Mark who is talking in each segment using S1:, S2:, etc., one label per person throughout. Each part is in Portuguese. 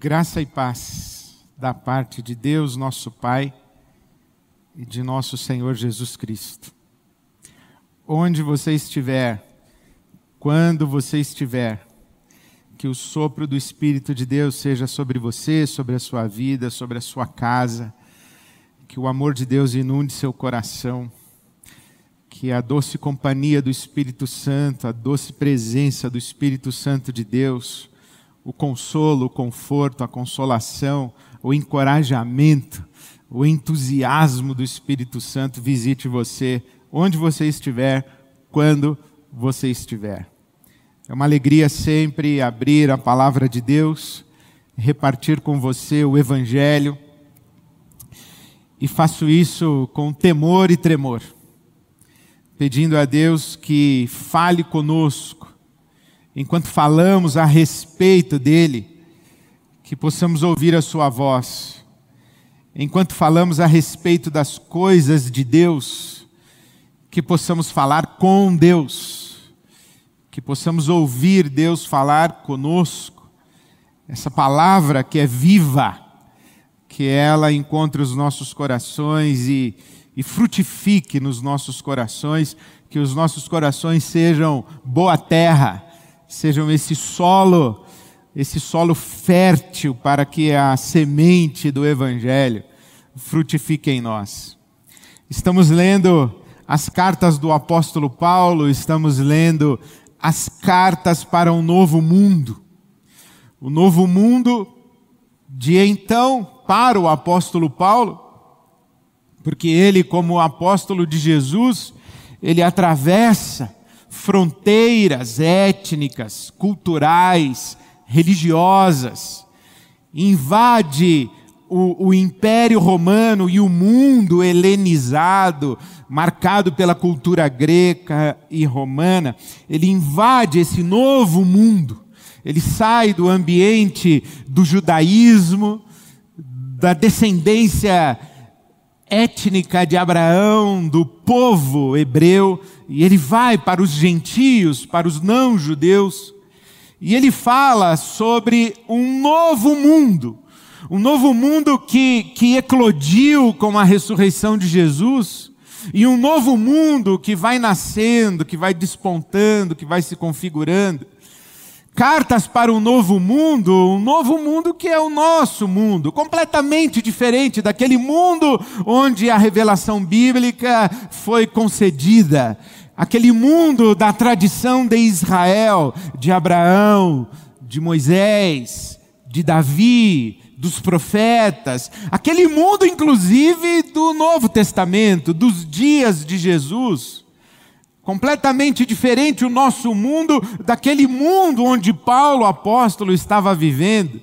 S1: Graça e paz da parte de Deus, nosso Pai, e de nosso Senhor Jesus Cristo. Onde você estiver, quando você estiver, que o sopro do Espírito de Deus seja sobre você, sobre a sua vida, sobre a sua casa, que o amor de Deus inunde seu coração, que a doce companhia do Espírito Santo, a doce presença do Espírito Santo de Deus, o consolo, o conforto, a consolação, o encorajamento, o entusiasmo do Espírito Santo visite você, onde você estiver, quando você estiver. É uma alegria sempre abrir a palavra de Deus, repartir com você o Evangelho, e faço isso com temor e tremor, pedindo a Deus que fale conosco, enquanto falamos a respeito dele, que possamos ouvir a sua voz. Enquanto falamos a respeito das coisas de Deus, que possamos falar com Deus, que possamos ouvir Deus falar conosco, essa palavra que é viva, que ela encontre os nossos corações e, e frutifique nos nossos corações, que os nossos corações sejam boa terra sejam esse solo, esse solo fértil para que a semente do Evangelho frutifique em nós. Estamos lendo as cartas do apóstolo Paulo, estamos lendo as cartas para um novo mundo. O novo mundo de então para o apóstolo Paulo, porque ele, como apóstolo de Jesus, ele atravessa fronteiras étnicas, culturais, religiosas, invade o, o, Império Romano e o mundo helenizado, marcado pela cultura grega e romana, ele invade esse novo mundo. Ele sai do ambiente do judaísmo, da descendência étnica de Abraão, do povo hebreu, e ele vai para os gentios, para os não-judeus, e ele fala sobre um novo mundo, um novo mundo que, que eclodiu com a ressurreição de Jesus, e um novo mundo que vai nascendo, que vai despontando, que vai se configurando. Cartas para um novo mundo, um novo mundo que é o nosso mundo, completamente diferente daquele mundo onde a revelação bíblica foi concedida aquele mundo da tradição de Israel, de Abraão, de Moisés, de Davi, dos profetas, aquele mundo inclusive do Novo Testamento, dos dias de Jesus. Completamente diferente o nosso mundo daquele mundo onde Paulo, apóstolo, estava vivendo.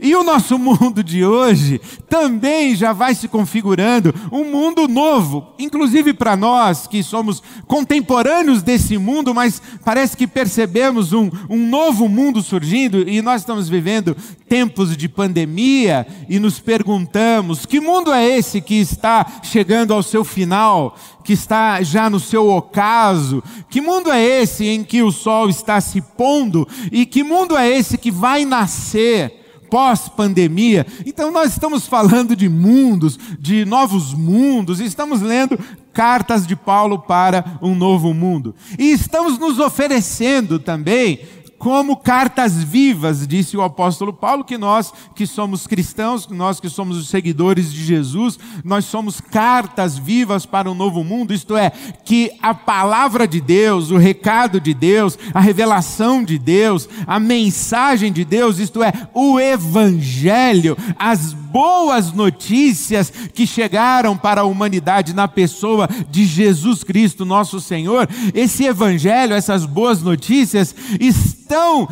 S1: E o nosso mundo de hoje também já vai se configurando um mundo novo, inclusive para nós que somos contemporâneos desse mundo, mas parece que percebemos um, um novo mundo surgindo e nós estamos vivendo tempos de pandemia e nos perguntamos: que mundo é esse que está chegando ao seu final? que está já no seu ocaso? Que mundo é esse em que o sol está se pondo? E que mundo é esse que vai nascer? Pós-pandemia. Então, nós estamos falando de mundos, de novos mundos, estamos lendo cartas de Paulo para um novo mundo. E estamos nos oferecendo também como cartas vivas, disse o apóstolo Paulo, que nós que somos cristãos, nós que somos os seguidores de Jesus, nós somos cartas vivas para um novo mundo, isto é, que a palavra de Deus, o recado de Deus, a revelação de Deus, a mensagem de Deus, isto é, o evangelho, as boas notícias que chegaram para a humanidade na pessoa de Jesus Cristo, nosso Senhor, esse evangelho, essas boas notícias estão estão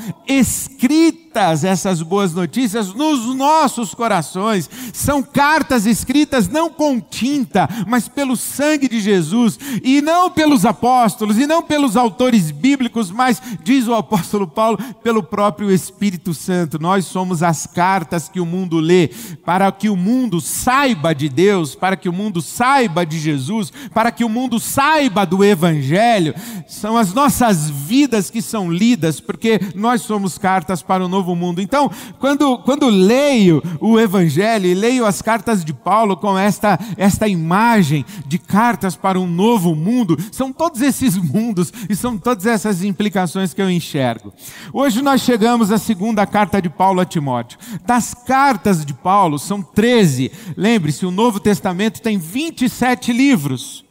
S1: escritas essas boas notícias nos nossos corações. São cartas escritas não com tinta, mas pelo sangue de Jesus, e não pelos apóstolos, e não pelos autores bíblicos, mas, diz o apóstolo Paulo, pelo próprio Espírito Santo. Nós somos as cartas que o mundo lê, para que o mundo saiba de Deus, para que o mundo saiba de Jesus, para que o mundo saiba do Evangelho. São as nossas vidas que são lidas, porque nós somos cartas para o novo novo mundo. Então, quando, quando leio o Evangelho e leio as cartas de Paulo com esta, esta imagem de cartas para um novo mundo, são todos esses mundos e são todas essas implicações que eu enxergo. Hoje nós chegamos à segunda carta de Paulo a Timóteo. Das cartas de Paulo, são 13. Lembre-se, o Novo Testamento tem 27 livros.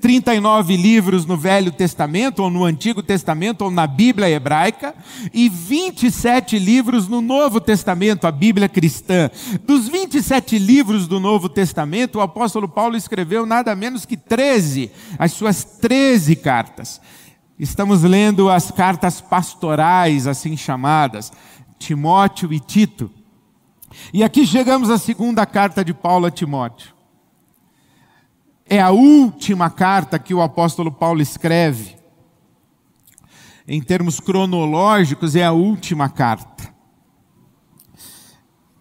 S1: 39 livros no Velho Testamento, ou no Antigo Testamento, ou na Bíblia hebraica, e 27 livros no Novo Testamento, a Bíblia cristã. Dos 27 livros do Novo Testamento, o apóstolo Paulo escreveu nada menos que 13, as suas 13 cartas. Estamos lendo as cartas pastorais, assim chamadas, Timóteo e Tito. E aqui chegamos à segunda carta de Paulo a Timóteo é a última carta que o apóstolo Paulo escreve. Em termos cronológicos, é a última carta.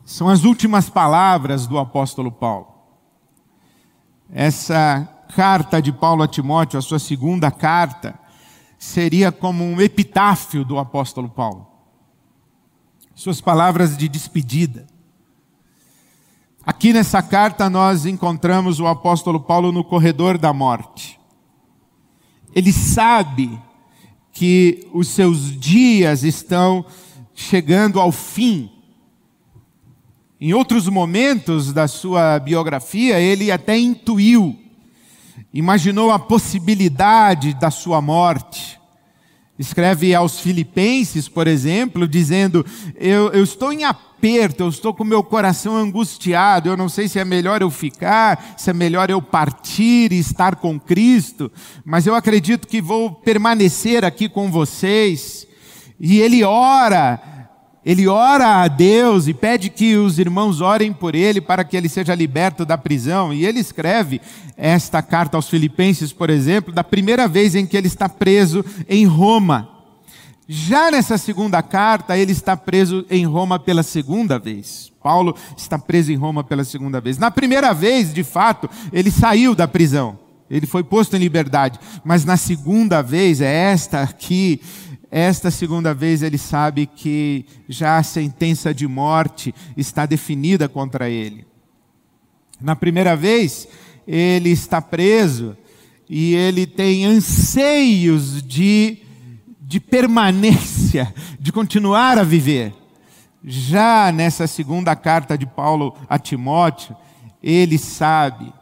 S1: São as últimas palavras do apóstolo Paulo. Essa carta de Paulo a Timóteo, a sua segunda carta, seria como um epitáfio do apóstolo Paulo. Suas palavras de despedida. Aqui nessa carta nós encontramos o apóstolo Paulo no corredor da morte. Ele sabe que os seus dias estão chegando ao fim. Em outros momentos da sua biografia, ele até intuiu, imaginou a possibilidade da sua morte. Escreve aos Filipenses, por exemplo, dizendo: Eu, eu estou em aperto, eu estou com meu coração angustiado, eu não sei se é melhor eu ficar, se é melhor eu partir e estar com Cristo, mas eu acredito que vou permanecer aqui com vocês. E ele ora, ele ora a Deus e pede que os irmãos orem por ele para que ele seja liberto da prisão. E ele escreve esta carta aos Filipenses, por exemplo, da primeira vez em que ele está preso em Roma. Já nessa segunda carta, ele está preso em Roma pela segunda vez. Paulo está preso em Roma pela segunda vez. Na primeira vez, de fato, ele saiu da prisão. Ele foi posto em liberdade. Mas na segunda vez, é esta aqui, esta segunda vez ele sabe que já a sentença de morte está definida contra ele. Na primeira vez, ele está preso e ele tem anseios de de permanência, de continuar a viver. Já nessa segunda carta de Paulo a Timóteo, ele sabe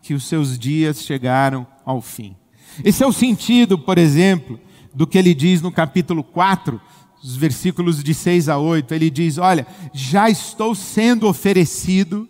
S1: que os seus dias chegaram ao fim. Esse é o sentido, por exemplo, do que ele diz no capítulo 4, os versículos de 6 a 8. Ele diz: Olha, já estou sendo oferecido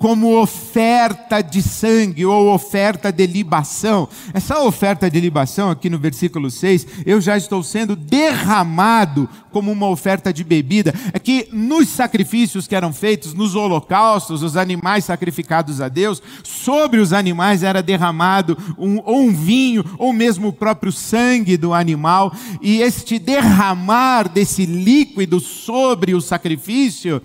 S1: como oferta de sangue ou oferta de libação. Essa oferta de libação, aqui no versículo 6, eu já estou sendo derramado como uma oferta de bebida. É que nos sacrifícios que eram feitos, nos holocaustos, os animais sacrificados a Deus, sobre os animais era derramado um, ou um vinho, ou mesmo o próprio sangue do animal. E este derramar desse líquido sobre o sacrifício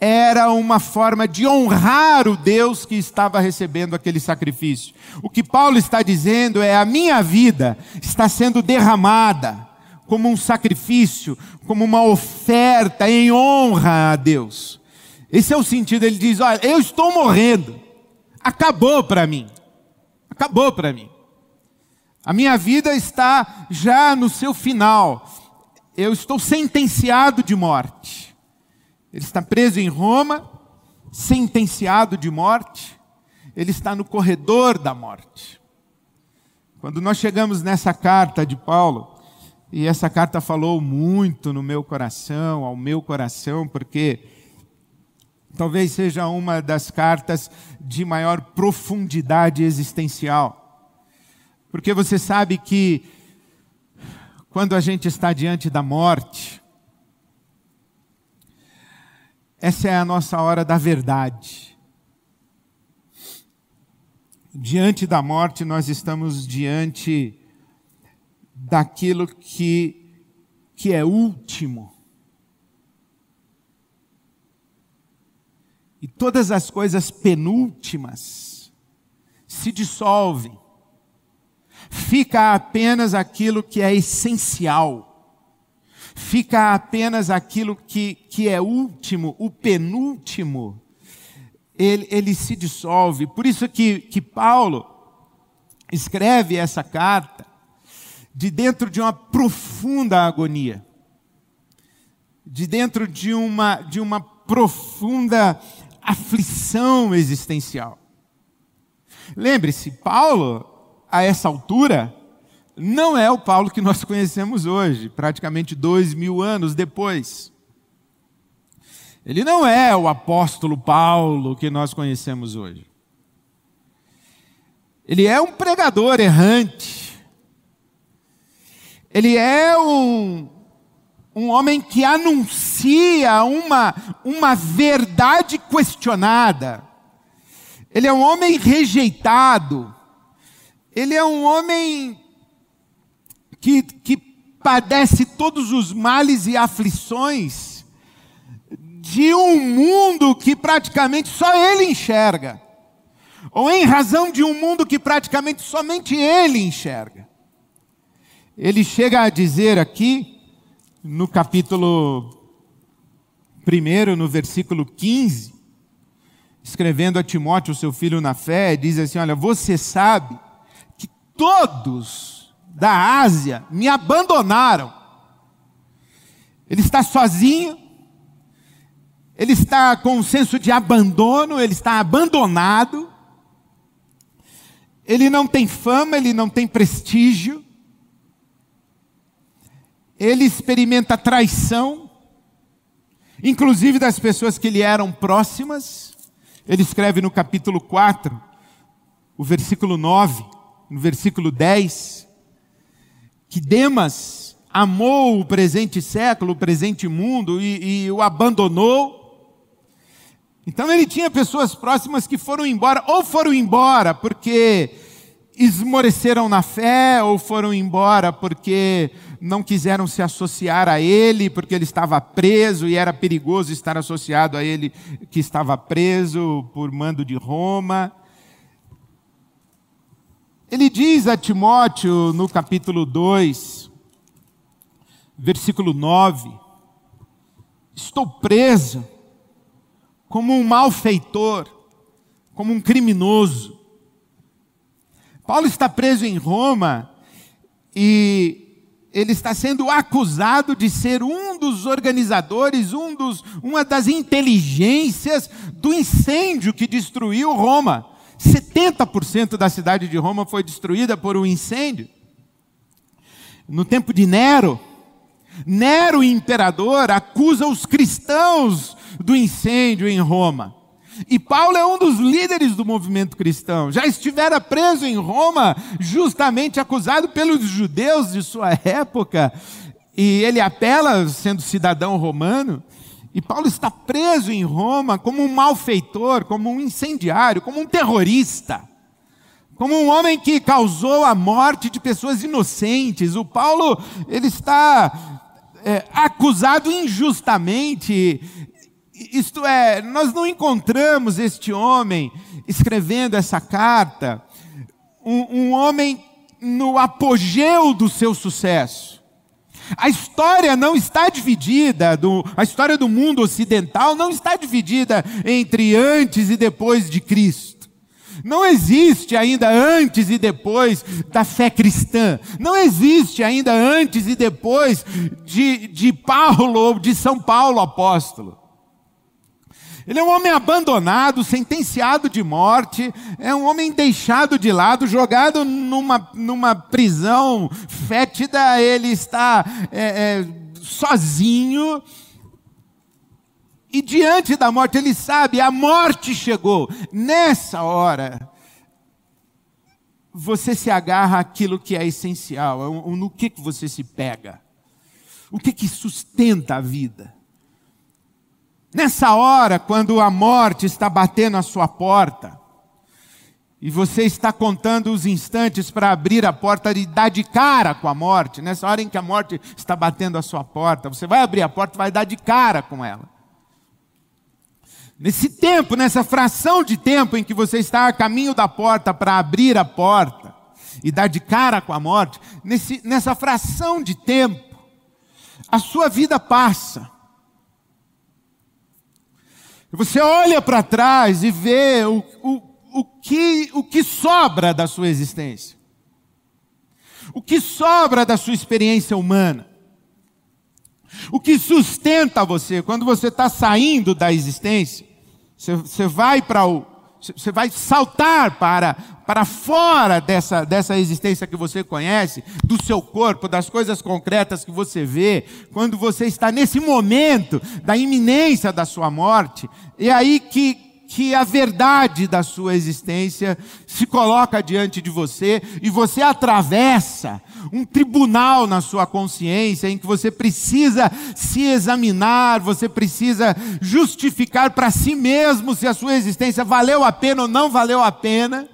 S1: era uma forma de honrar o Deus que estava recebendo aquele sacrifício. O que Paulo está dizendo é: a minha vida está sendo derramada como um sacrifício, como uma oferta em honra a Deus. Esse é o sentido. Ele diz: olha, eu estou morrendo, acabou para mim, acabou para mim. A minha vida está já no seu final. Eu estou sentenciado de morte. Ele está preso em Roma, sentenciado de morte, ele está no corredor da morte. Quando nós chegamos nessa carta de Paulo, e essa carta falou muito no meu coração, ao meu coração, porque talvez seja uma das cartas de maior profundidade existencial. Porque você sabe que quando a gente está diante da morte, essa é a nossa hora da verdade. Diante da morte, nós estamos diante daquilo que, que é último. E todas as coisas penúltimas se dissolvem. Fica apenas aquilo que é essencial fica apenas aquilo que, que é último, o penúltimo, ele, ele se dissolve. Por isso que, que Paulo escreve essa carta de dentro de uma profunda agonia, de dentro de uma, de uma profunda aflição existencial. Lembre-se, Paulo, a essa altura, não é o Paulo que nós conhecemos hoje, praticamente dois mil anos depois. Ele não é o apóstolo Paulo que nós conhecemos hoje. Ele é um pregador errante. Ele é um, um homem que anuncia uma, uma verdade questionada. Ele é um homem rejeitado. Ele é um homem que, que padece todos os males e aflições de um mundo que praticamente só ele enxerga, ou em razão de um mundo que praticamente somente ele enxerga. Ele chega a dizer aqui, no capítulo 1, no versículo 15, escrevendo a Timóteo, seu filho na fé, diz assim: Olha, você sabe que todos da Ásia me abandonaram. Ele está sozinho, ele está com um senso de abandono, ele está abandonado, ele não tem fama, ele não tem prestígio, ele experimenta traição, inclusive das pessoas que lhe eram próximas. Ele escreve no capítulo 4, o versículo 9, no versículo 10, que Demas amou o presente século, o presente mundo e, e o abandonou. Então ele tinha pessoas próximas que foram embora, ou foram embora porque esmoreceram na fé, ou foram embora porque não quiseram se associar a ele, porque ele estava preso e era perigoso estar associado a ele que estava preso por mando de Roma. Ele diz a Timóteo no capítulo 2, versículo 9: Estou preso como um malfeitor, como um criminoso. Paulo está preso em Roma e ele está sendo acusado de ser um dos organizadores, um dos, uma das inteligências do incêndio que destruiu Roma. 70% da cidade de Roma foi destruída por um incêndio. No tempo de Nero, Nero, imperador, acusa os cristãos do incêndio em Roma. E Paulo é um dos líderes do movimento cristão. Já estivera preso em Roma, justamente acusado pelos judeus de sua época. E ele apela, sendo cidadão romano, e Paulo está preso em Roma como um malfeitor, como um incendiário, como um terrorista, como um homem que causou a morte de pessoas inocentes. O Paulo, ele está é, acusado injustamente. Isto é, nós não encontramos este homem escrevendo essa carta, um, um homem no apogeu do seu sucesso. A história não está dividida, do, a história do mundo ocidental não está dividida entre antes e depois de Cristo. Não existe ainda antes e depois da fé cristã. Não existe ainda antes e depois de, de Paulo ou de São Paulo apóstolo. Ele é um homem abandonado, sentenciado de morte, é um homem deixado de lado, jogado numa, numa prisão fétida, ele está é, é, sozinho. E diante da morte, ele sabe, a morte chegou. Nessa hora, você se agarra àquilo que é essencial, é no que, que você se pega, o que, que sustenta a vida. Nessa hora, quando a morte está batendo a sua porta, e você está contando os instantes para abrir a porta e dar de cara com a morte, nessa hora em que a morte está batendo a sua porta, você vai abrir a porta e vai dar de cara com ela. Nesse tempo, nessa fração de tempo em que você está a caminho da porta para abrir a porta e dar de cara com a morte, nesse, nessa fração de tempo, a sua vida passa. Você olha para trás e vê o, o, o, que, o que sobra da sua existência. O que sobra da sua experiência humana. O que sustenta você quando você está saindo da existência, você, você vai para o, você vai saltar para, para fora dessa, dessa existência que você conhece, do seu corpo, das coisas concretas que você vê, quando você está nesse momento da iminência da sua morte, é aí que, que a verdade da sua existência se coloca diante de você e você atravessa um tribunal na sua consciência em que você precisa se examinar, você precisa justificar para si mesmo se a sua existência valeu a pena ou não valeu a pena.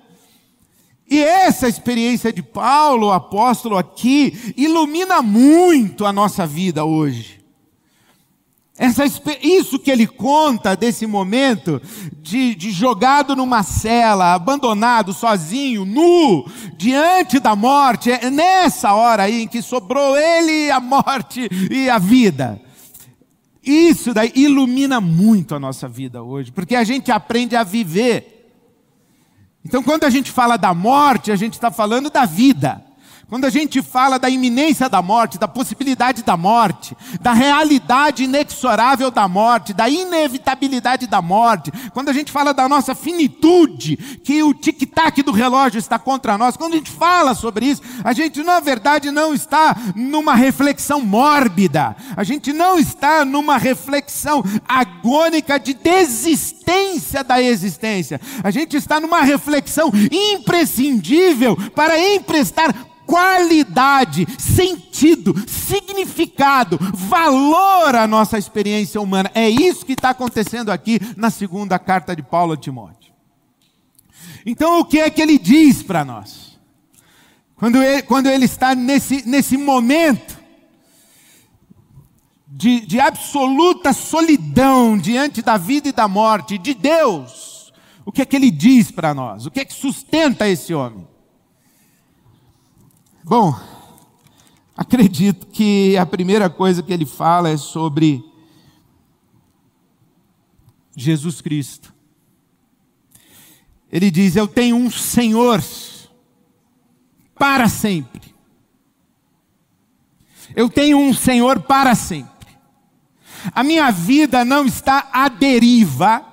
S1: E essa experiência de Paulo, o apóstolo aqui, ilumina muito a nossa vida hoje. Essa, isso que ele conta desse momento de, de, jogado numa cela, abandonado, sozinho, nu, diante da morte, é nessa hora aí em que sobrou ele, a morte e a vida. Isso daí ilumina muito a nossa vida hoje, porque a gente aprende a viver. Então, quando a gente fala da morte, a gente está falando da vida. Quando a gente fala da iminência da morte, da possibilidade da morte, da realidade inexorável da morte, da inevitabilidade da morte, quando a gente fala da nossa finitude, que o tic-tac do relógio está contra nós, quando a gente fala sobre isso, a gente na verdade não está numa reflexão mórbida, a gente não está numa reflexão agônica de desistência da existência, a gente está numa reflexão imprescindível para emprestar qualidade, sentido, significado, valor à nossa experiência humana. É isso que está acontecendo aqui na segunda carta de Paulo a Timóteo. Então, o que é que ele diz para nós? Quando ele, quando ele está nesse, nesse momento de, de absoluta solidão diante da vida e da morte de Deus, o que é que ele diz para nós? O que é que sustenta esse homem? Bom, acredito que a primeira coisa que ele fala é sobre Jesus Cristo. Ele diz: Eu tenho um Senhor para sempre. Eu tenho um Senhor para sempre. A minha vida não está à deriva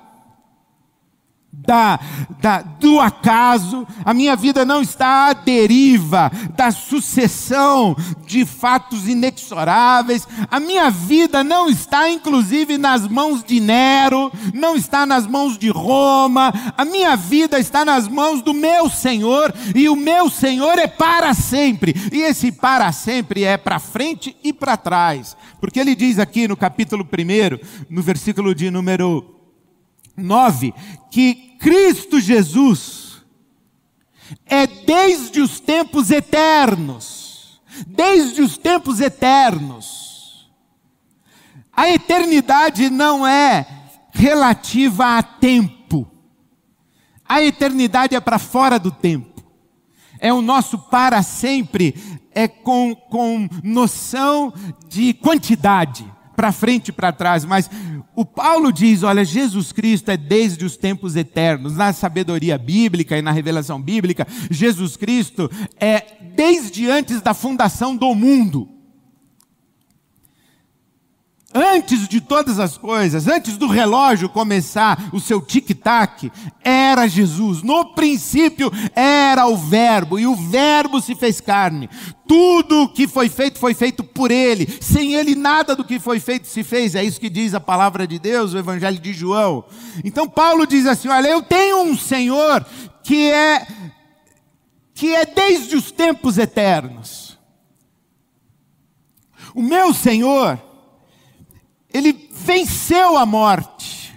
S1: da, da, do acaso, a minha vida não está à deriva da sucessão de fatos inexoráveis, a minha vida não está, inclusive, nas mãos de Nero, não está nas mãos de Roma, a minha vida está nas mãos do meu Senhor, e o meu Senhor é para sempre, e esse para sempre é para frente e para trás, porque ele diz aqui no capítulo 1, no versículo de número 9, que Cristo Jesus é desde os tempos eternos, desde os tempos eternos. A eternidade não é relativa a tempo. A eternidade é para fora do tempo. É o nosso para sempre, é com, com noção de quantidade para frente e para trás, mas o Paulo diz: olha, Jesus Cristo é desde os tempos eternos, na sabedoria bíblica e na revelação bíblica, Jesus Cristo é desde antes da fundação do mundo. Antes de todas as coisas, antes do relógio começar o seu tic-tac, era Jesus. No princípio era o Verbo, e o Verbo se fez carne. Tudo o que foi feito foi feito por Ele. Sem Ele, nada do que foi feito se fez. É isso que diz a palavra de Deus, o Evangelho de João. Então, Paulo diz assim: Olha, eu tenho um Senhor que é, que é desde os tempos eternos. O meu Senhor ele venceu a morte.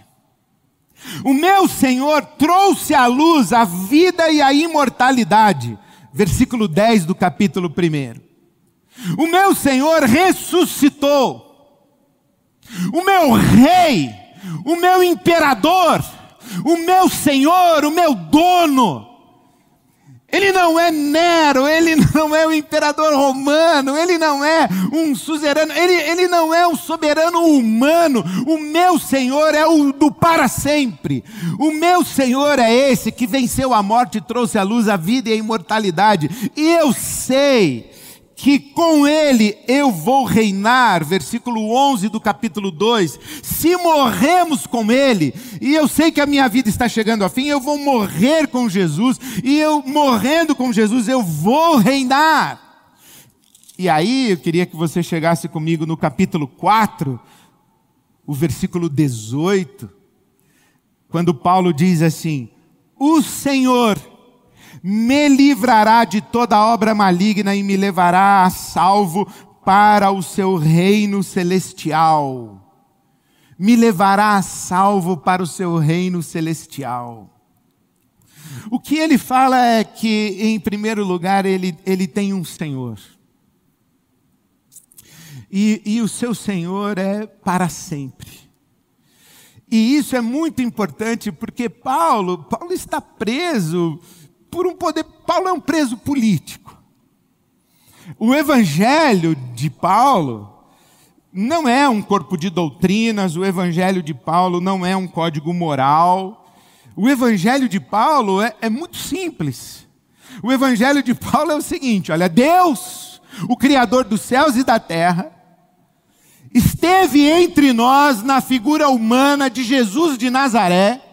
S1: O meu Senhor trouxe à luz a vida e a imortalidade. Versículo 10 do capítulo 1. O meu Senhor ressuscitou. O meu rei, o meu imperador, o meu Senhor, o meu dono, Ele não é Nero, ele não é o imperador romano, ele não é um suzerano, ele, ele não é um soberano humano. O meu Senhor é o do para sempre. O meu Senhor é esse que venceu a morte trouxe à luz a vida e a imortalidade. E eu sei que com ele eu vou reinar, versículo 11 do capítulo 2. Se morremos com ele, e eu sei que a minha vida está chegando ao fim, eu vou morrer com Jesus, e eu morrendo com Jesus, eu vou reinar. E aí eu queria que você chegasse comigo no capítulo 4, o versículo 18, quando Paulo diz assim: O Senhor me livrará de toda obra maligna e me levará a salvo para o seu reino celestial. Me levará a salvo para o seu reino celestial. O que ele fala é que, em primeiro lugar, ele, ele tem um Senhor. E, e o seu Senhor é para sempre. E isso é muito importante porque Paulo, Paulo está preso por um poder. Paulo é um preso político. O evangelho de Paulo não é um corpo de doutrinas, o evangelho de Paulo não é um código moral. O evangelho de Paulo é, é muito simples. O evangelho de Paulo é o seguinte: olha, Deus, o Criador dos céus e da terra, esteve entre nós na figura humana de Jesus de Nazaré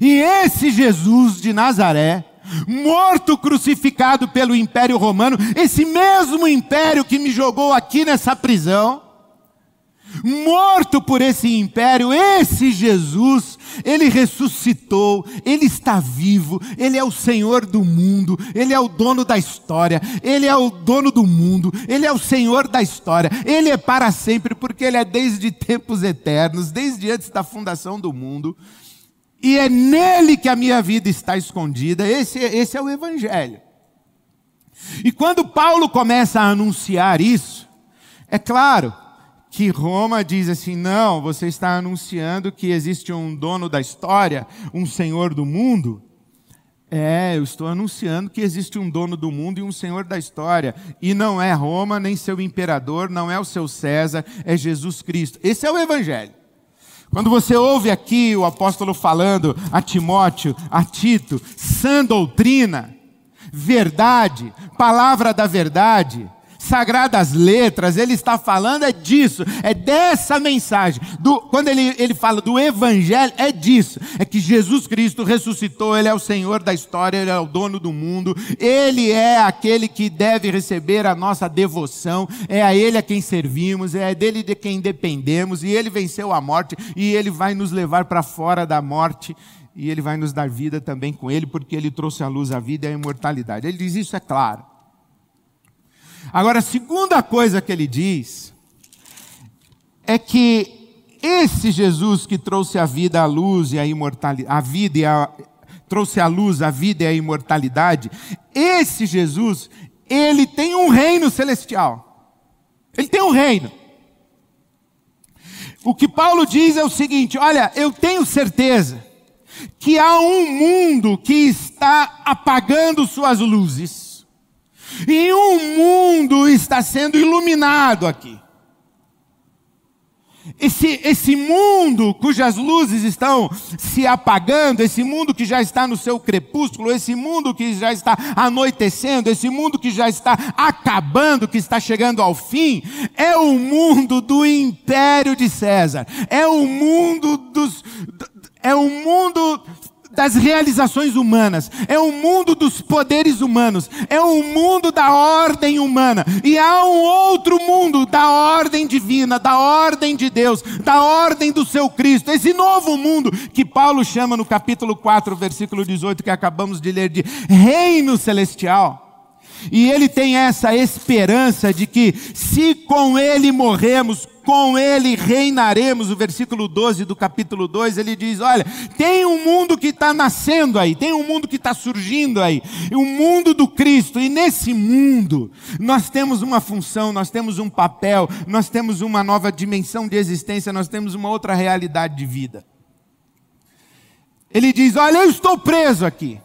S1: e esse Jesus de Nazaré, morto crucificado pelo Império Romano, esse mesmo império que me jogou aqui nessa prisão, morto por esse império, esse Jesus, ele ressuscitou, ele está vivo, ele é o Senhor do mundo, ele é o dono da história, ele é o dono do mundo, ele é o Senhor da história, ele é para sempre, porque ele é desde tempos eternos, desde antes da fundação do mundo e é nele que a minha vida está escondida. Esse, esse é o Evangelho. E quando Paulo começa a anunciar isso, é claro que Roma diz assim: não, você está anunciando que existe um dono da história, um senhor do mundo. É, eu estou anunciando que existe um dono do mundo e um senhor da história. E não é Roma, nem seu imperador, não é o seu César, é Jesus Cristo. Esse é o Evangelho. Quando você ouve aqui o apóstolo falando a Timóteo, a Tito, sã doutrina, verdade, palavra da verdade, sagradas letras, ele está falando é disso, é dessa mensagem. Do, quando ele, ele fala do evangelho, é disso. É que Jesus Cristo ressuscitou, ele é o Senhor da história, ele é o dono do mundo, ele é aquele que deve receber a nossa devoção, é a ele a quem servimos, é dele de quem dependemos, e ele venceu a morte, e ele vai nos levar para fora da morte e ele vai nos dar vida também com ele, porque ele trouxe à luz a vida e a imortalidade. Ele diz isso, é claro. Agora, a segunda coisa que ele diz é que esse Jesus que trouxe a vida, a luz e a imortalidade, a vida e a trouxe a luz, a vida e a imortalidade, esse Jesus, ele tem um reino celestial. Ele tem um reino. O que Paulo diz é o seguinte: olha, eu tenho certeza que há um mundo que está apagando suas luzes e um mundo está sendo iluminado aqui. Esse, esse mundo cujas luzes estão se apagando, esse mundo que já está no seu crepúsculo, esse mundo que já está anoitecendo, esse mundo que já está acabando, que está chegando ao fim, é o mundo do império de César, é o mundo dos. É o mundo das realizações humanas, é o mundo dos poderes humanos, é o mundo da ordem humana. E há um outro mundo da ordem divina, da ordem de Deus, da ordem do seu Cristo. Esse novo mundo que Paulo chama no capítulo 4, versículo 18, que acabamos de ler, de reino celestial. E ele tem essa esperança de que, se com ele morremos, com ele reinaremos. O versículo 12 do capítulo 2 ele diz: Olha, tem um mundo que está nascendo aí, tem um mundo que está surgindo aí, o mundo do Cristo, e nesse mundo nós temos uma função, nós temos um papel, nós temos uma nova dimensão de existência, nós temos uma outra realidade de vida. Ele diz: Olha, eu estou preso aqui.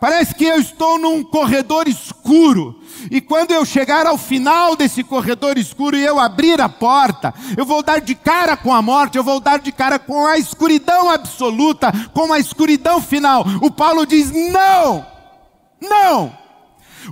S1: Parece que eu estou num corredor escuro. E quando eu chegar ao final desse corredor escuro e eu abrir a porta, eu vou dar de cara com a morte, eu vou dar de cara com a escuridão absoluta, com a escuridão final. O Paulo diz: não, não.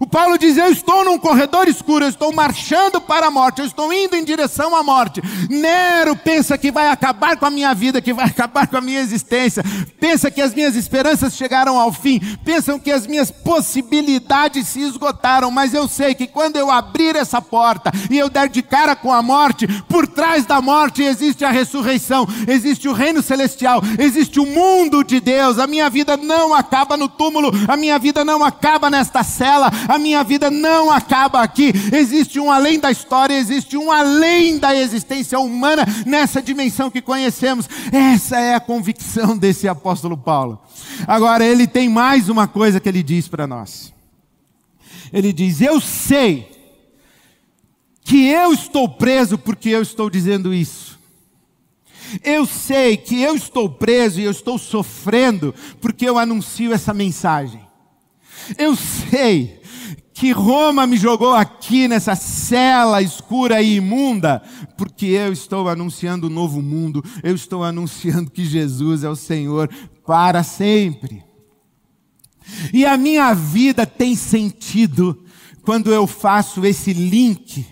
S1: O Paulo diz: Eu estou num corredor escuro, eu estou marchando para a morte, eu estou indo em direção à morte. Nero pensa que vai acabar com a minha vida, que vai acabar com a minha existência, pensa que as minhas esperanças chegaram ao fim, pensam que as minhas possibilidades se esgotaram, mas eu sei que quando eu abrir essa porta e eu der de cara com a morte, por trás da morte existe a ressurreição, existe o reino celestial, existe o mundo de Deus. A minha vida não acaba no túmulo, a minha vida não acaba nesta cela, a minha vida não acaba aqui. Existe um além da história, existe um além da existência humana nessa dimensão que conhecemos. Essa é a convicção desse apóstolo Paulo. Agora, ele tem mais uma coisa que ele diz para nós. Ele diz: Eu sei que eu estou preso porque eu estou dizendo isso. Eu sei que eu estou preso e eu estou sofrendo porque eu anuncio essa mensagem. Eu sei que Roma me jogou aqui nessa cela escura e imunda, porque eu estou anunciando o um novo mundo, eu estou anunciando que Jesus é o Senhor para sempre. E a minha vida tem sentido quando eu faço esse link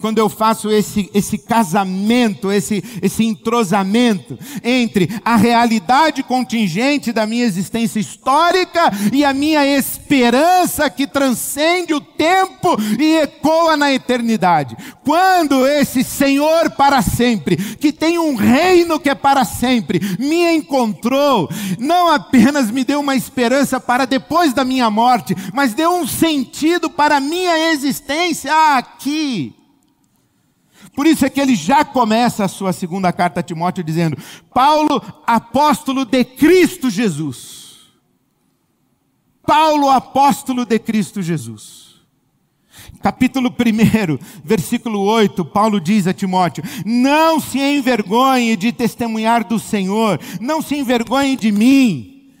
S1: quando eu faço esse, esse casamento, esse, esse entrosamento entre a realidade contingente da minha existência histórica e a minha esperança que transcende o tempo e ecoa na eternidade. Quando esse Senhor para sempre, que tem um reino que é para sempre, me encontrou, não apenas me deu uma esperança para depois da minha morte, mas deu um sentido para a minha existência aqui. Por isso é que ele já começa a sua segunda carta a Timóteo dizendo: Paulo, apóstolo de Cristo Jesus. Paulo, apóstolo de Cristo Jesus. Capítulo 1, versículo 8, Paulo diz a Timóteo: Não se envergonhe de testemunhar do Senhor, não se envergonhe de mim.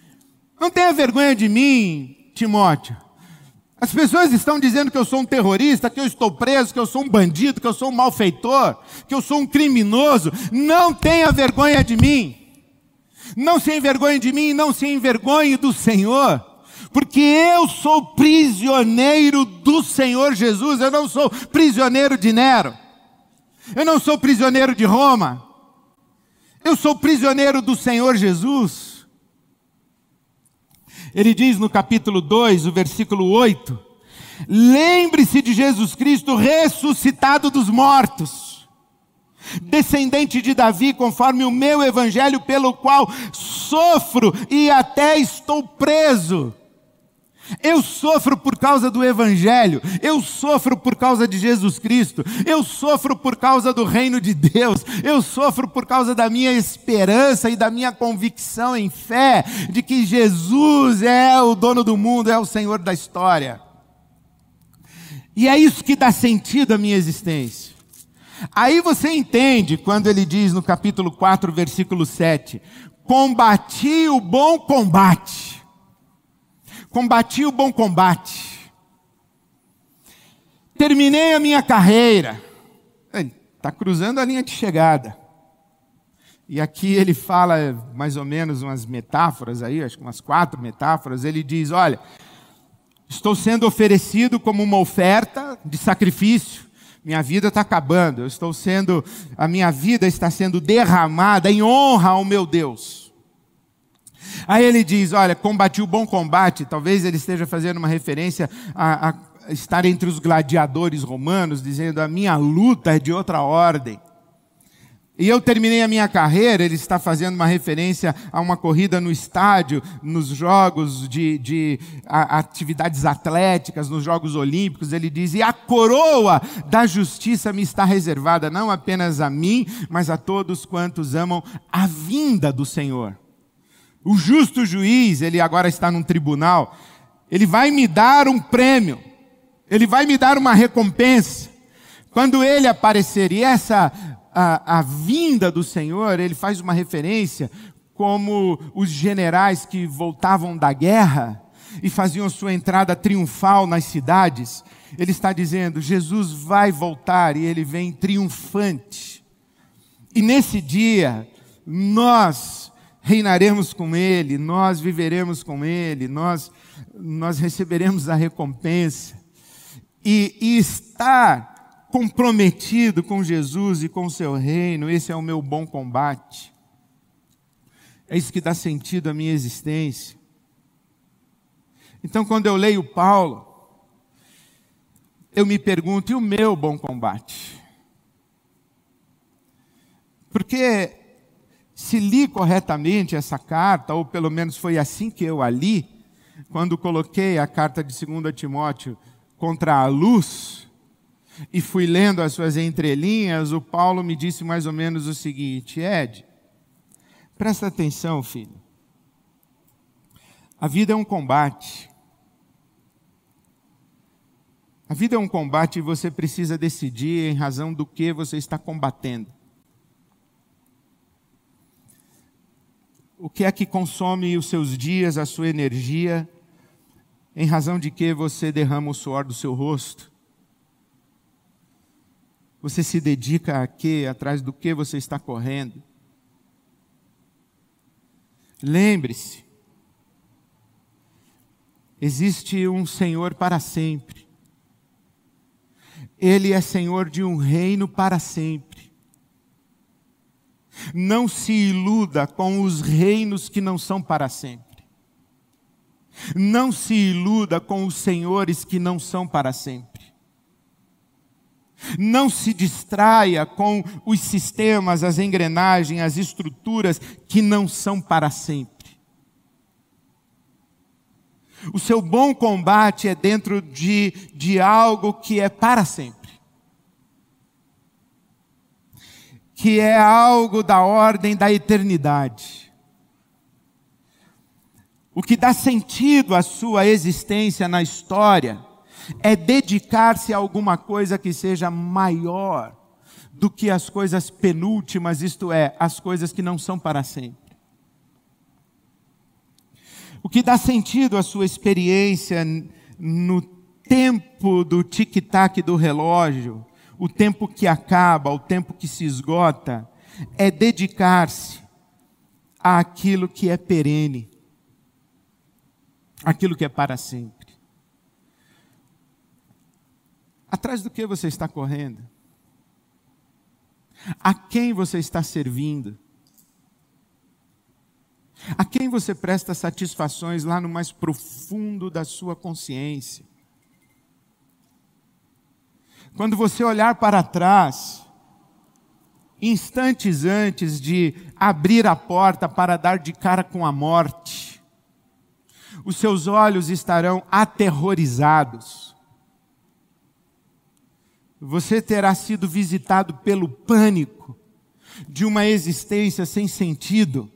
S1: Não tenha vergonha de mim, Timóteo. As pessoas estão dizendo que eu sou um terrorista, que eu estou preso, que eu sou um bandido, que eu sou um malfeitor, que eu sou um criminoso. Não tenha vergonha de mim. Não se envergonhe de mim, não se envergonhe do Senhor. Porque eu sou prisioneiro do Senhor Jesus, eu não sou prisioneiro de Nero. Eu não sou prisioneiro de Roma. Eu sou prisioneiro do Senhor Jesus. Ele diz no capítulo 2, o versículo 8: Lembre-se de Jesus Cristo ressuscitado dos mortos, descendente de Davi, conforme o meu evangelho, pelo qual sofro e até estou preso. Eu sofro por causa do Evangelho, eu sofro por causa de Jesus Cristo, eu sofro por causa do reino de Deus, eu sofro por causa da minha esperança e da minha convicção em fé de que Jesus é o dono do mundo, é o Senhor da história. E é isso que dá sentido à minha existência. Aí você entende quando ele diz no capítulo 4, versículo 7: Combati o bom combate combati o bom combate, terminei a minha carreira. Está cruzando a linha de chegada. E aqui ele fala mais ou menos umas metáforas aí, acho que umas quatro metáforas. Ele diz: Olha, estou sendo oferecido como uma oferta de sacrifício. Minha vida está acabando. Eu estou sendo, a minha vida está sendo derramada em honra ao meu Deus. Aí ele diz: Olha, combati o bom combate. Talvez ele esteja fazendo uma referência a, a estar entre os gladiadores romanos, dizendo: A minha luta é de outra ordem. E eu terminei a minha carreira, ele está fazendo uma referência a uma corrida no estádio, nos jogos de, de a, atividades atléticas, nos Jogos Olímpicos. Ele diz: E a coroa da justiça me está reservada, não apenas a mim, mas a todos quantos amam a vinda do Senhor. O justo juiz, ele agora está num tribunal, ele vai me dar um prêmio, ele vai me dar uma recompensa. Quando ele aparecer, e essa, a, a vinda do Senhor, ele faz uma referência como os generais que voltavam da guerra, e faziam sua entrada triunfal nas cidades, ele está dizendo: Jesus vai voltar e ele vem triunfante. E nesse dia, nós reinaremos com ele, nós viveremos com ele, nós, nós receberemos a recompensa. E, e estar comprometido com Jesus e com o seu reino, esse é o meu bom combate. É isso que dá sentido à minha existência. Então, quando eu leio Paulo, eu me pergunto, e o meu bom combate? Porque se li corretamente essa carta, ou pelo menos foi assim que eu a li, quando coloquei a carta de 2 Timóteo contra a luz, e fui lendo as suas entrelinhas, o Paulo me disse mais ou menos o seguinte: Ed, Presta atenção, filho. A vida é um combate. A vida é um combate e você precisa decidir em razão do que você está combatendo. O que é que consome os seus dias, a sua energia, em razão de que você derrama o suor do seu rosto? Você se dedica a quê? Atrás do que você está correndo? Lembre-se, existe um Senhor para sempre. Ele é Senhor de um reino para sempre. Não se iluda com os reinos que não são para sempre. Não se iluda com os senhores que não são para sempre. Não se distraia com os sistemas, as engrenagens, as estruturas que não são para sempre. O seu bom combate é dentro de, de algo que é para sempre. Que é algo da ordem da eternidade. O que dá sentido à sua existência na história é dedicar-se a alguma coisa que seja maior do que as coisas penúltimas, isto é, as coisas que não são para sempre. O que dá sentido à sua experiência no tempo do tic-tac do relógio, o tempo que acaba, o tempo que se esgota, é dedicar-se àquilo que é perene, aquilo que é para sempre. Atrás do que você está correndo? A quem você está servindo? A quem você presta satisfações lá no mais profundo da sua consciência? Quando você olhar para trás, instantes antes de abrir a porta para dar de cara com a morte, os seus olhos estarão aterrorizados você terá sido visitado pelo pânico de uma existência sem sentido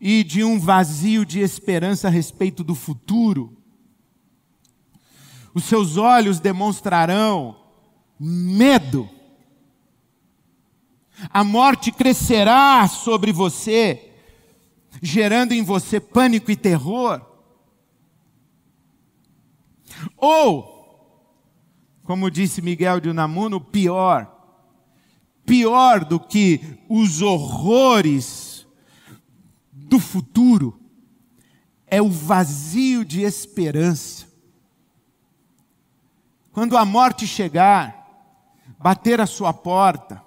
S1: e de um vazio de esperança a respeito do futuro. Os seus olhos demonstrarão medo. A morte crescerá sobre você, gerando em você pânico e terror. Ou como disse Miguel de Unamuno, pior. Pior do que os horrores do futuro é o vazio de esperança. Quando a morte chegar, bater a sua porta,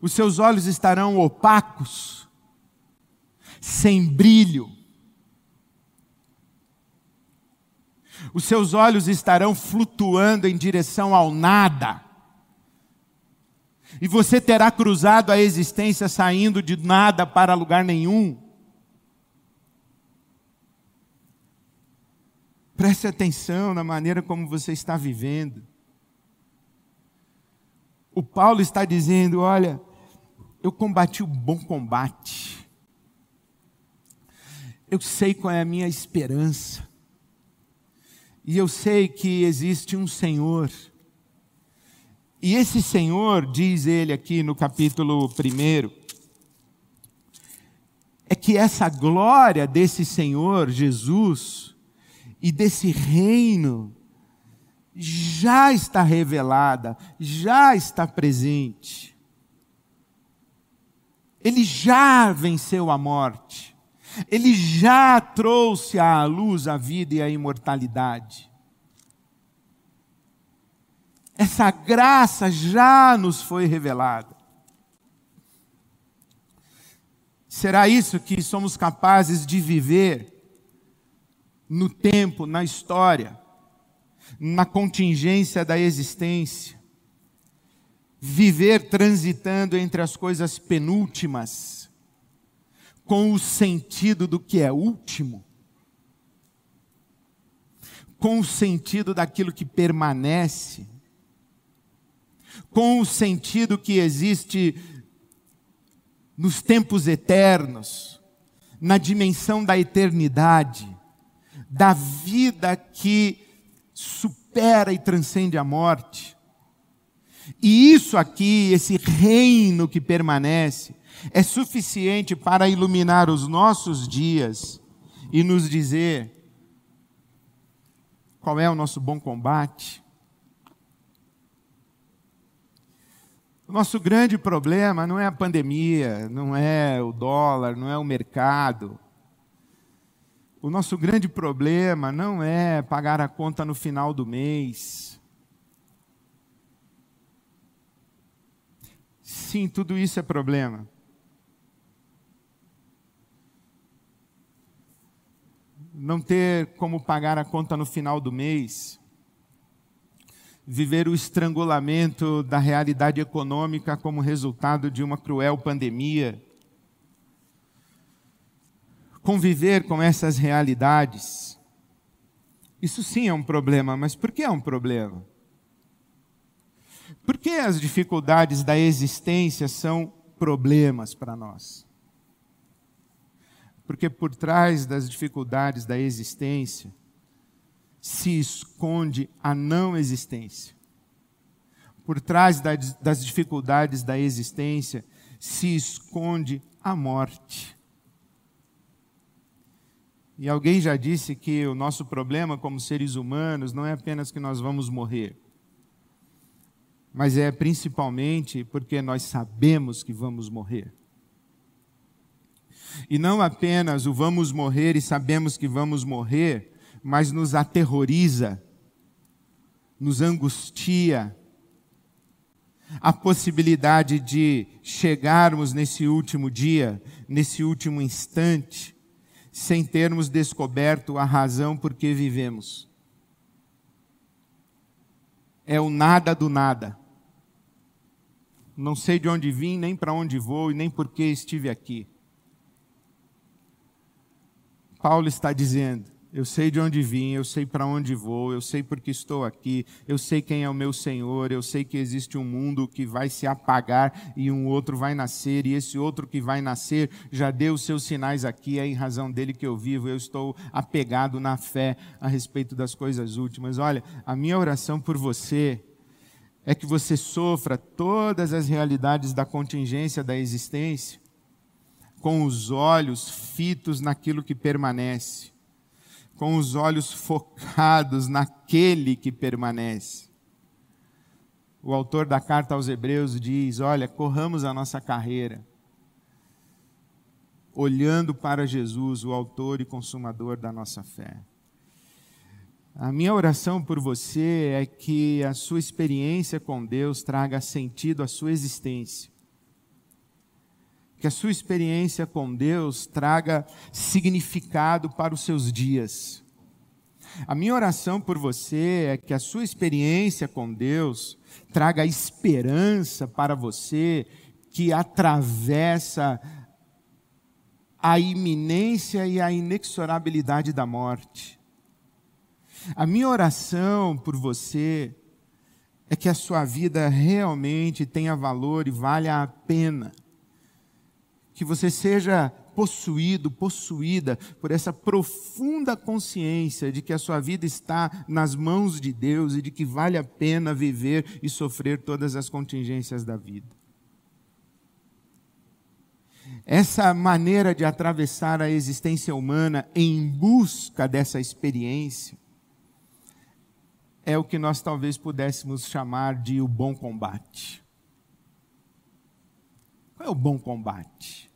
S1: os seus olhos estarão opacos, sem brilho, os seus olhos estarão flutuando em direção ao nada. E você terá cruzado a existência saindo de nada para lugar nenhum. Preste atenção na maneira como você está vivendo. O Paulo está dizendo: olha, eu combati o bom combate. Eu sei qual é a minha esperança. E eu sei que existe um Senhor. E esse Senhor, diz ele aqui no capítulo 1, é que essa glória desse Senhor Jesus e desse reino já está revelada, já está presente. Ele já venceu a morte. Ele já trouxe à luz a vida e a imortalidade. Essa graça já nos foi revelada. Será isso que somos capazes de viver no tempo, na história, na contingência da existência? Viver transitando entre as coisas penúltimas, com o sentido do que é último, com o sentido daquilo que permanece, com o sentido que existe nos tempos eternos, na dimensão da eternidade, da vida que supera e transcende a morte. E isso aqui, esse reino que permanece, é suficiente para iluminar os nossos dias e nos dizer qual é o nosso bom combate, O nosso grande problema não é a pandemia, não é o dólar, não é o mercado. O nosso grande problema não é pagar a conta no final do mês. Sim, tudo isso é problema. Não ter como pagar a conta no final do mês viver o estrangulamento da realidade econômica como resultado de uma cruel pandemia. Conviver com essas realidades. Isso sim é um problema, mas por que é um problema? Por que as dificuldades da existência são problemas para nós? Porque por trás das dificuldades da existência, se esconde a não existência. Por trás das dificuldades da existência se esconde a morte. E alguém já disse que o nosso problema como seres humanos não é apenas que nós vamos morrer, mas é principalmente porque nós sabemos que vamos morrer. E não apenas o vamos morrer e sabemos que vamos morrer, mas nos aterroriza, nos angustia. A possibilidade de chegarmos nesse último dia, nesse último instante, sem termos descoberto a razão por que vivemos. É o nada do nada. Não sei de onde vim, nem para onde vou e nem por que estive aqui. Paulo está dizendo: eu sei de onde vim, eu sei para onde vou, eu sei porque estou aqui, eu sei quem é o meu Senhor, eu sei que existe um mundo que vai se apagar e um outro vai nascer, e esse outro que vai nascer já deu os seus sinais aqui, é em razão dele que eu vivo, eu estou apegado na fé a respeito das coisas últimas. Olha, a minha oração por você é que você sofra todas as realidades da contingência da existência com os olhos fitos naquilo que permanece com os olhos focados naquele que permanece. O autor da carta aos Hebreus diz: Olha, corramos a nossa carreira, olhando para Jesus, o autor e consumador da nossa fé. A minha oração por você é que a sua experiência com Deus traga sentido à sua existência que a sua experiência com Deus traga significado para os seus dias. A minha oração por você é que a sua experiência com Deus traga esperança para você que atravessa a iminência e a inexorabilidade da morte. A minha oração por você é que a sua vida realmente tenha valor e valha a pena que você seja possuído, possuída por essa profunda consciência de que a sua vida está nas mãos de Deus e de que vale a pena viver e sofrer todas as contingências da vida. essa maneira de atravessar a existência humana em busca dessa experiência, é o que nós talvez pudéssemos chamar de o bom combate. É o bom combate?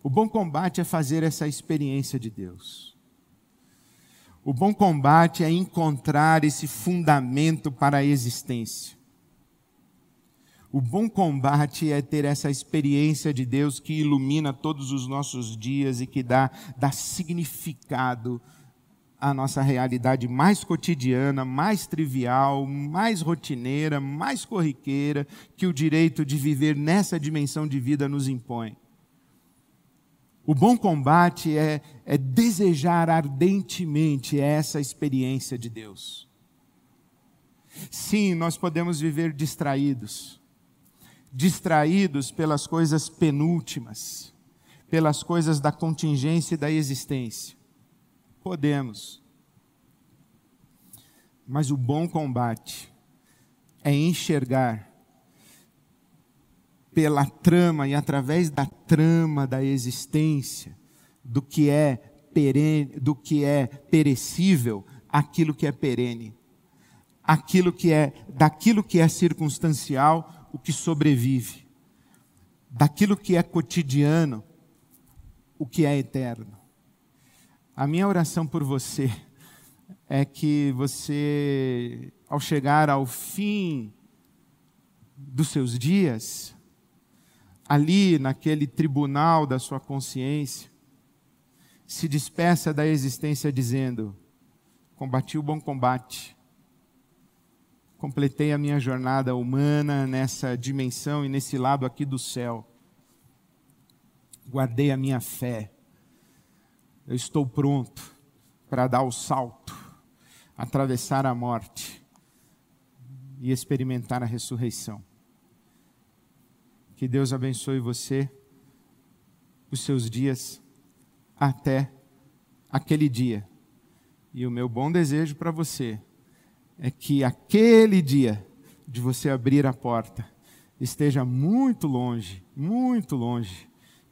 S1: O bom combate é fazer essa experiência de Deus. O bom combate é encontrar esse fundamento para a existência. O bom combate é ter essa experiência de Deus que ilumina todos os nossos dias e que dá, dá significado à nossa realidade mais cotidiana, mais trivial, mais rotineira, mais corriqueira que o direito de viver nessa dimensão de vida nos impõe. O bom combate é, é desejar ardentemente essa experiência de Deus. Sim, nós podemos viver distraídos distraídos pelas coisas penúltimas, pelas coisas da contingência e da existência. Podemos. Mas o bom combate é enxergar pela trama e através da trama da existência do que é perene, do que é perecível, aquilo que é perene. Aquilo que é daquilo que é circunstancial, o que sobrevive, daquilo que é cotidiano, o que é eterno. A minha oração por você é que você, ao chegar ao fim dos seus dias, ali naquele tribunal da sua consciência, se despeça da existência dizendo: combati o bom combate, completei a minha jornada humana nessa dimensão e nesse lado aqui do céu. Guardei a minha fé. Eu estou pronto para dar o salto, atravessar a morte e experimentar a ressurreição. Que Deus abençoe você, os seus dias, até aquele dia. E o meu bom desejo para você é que aquele dia de você abrir a porta esteja muito longe, muito longe,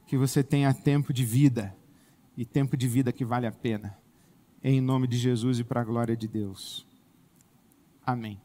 S1: que você tenha tempo de vida e tempo de vida que vale a pena. Em nome de Jesus e para a glória de Deus. Amém.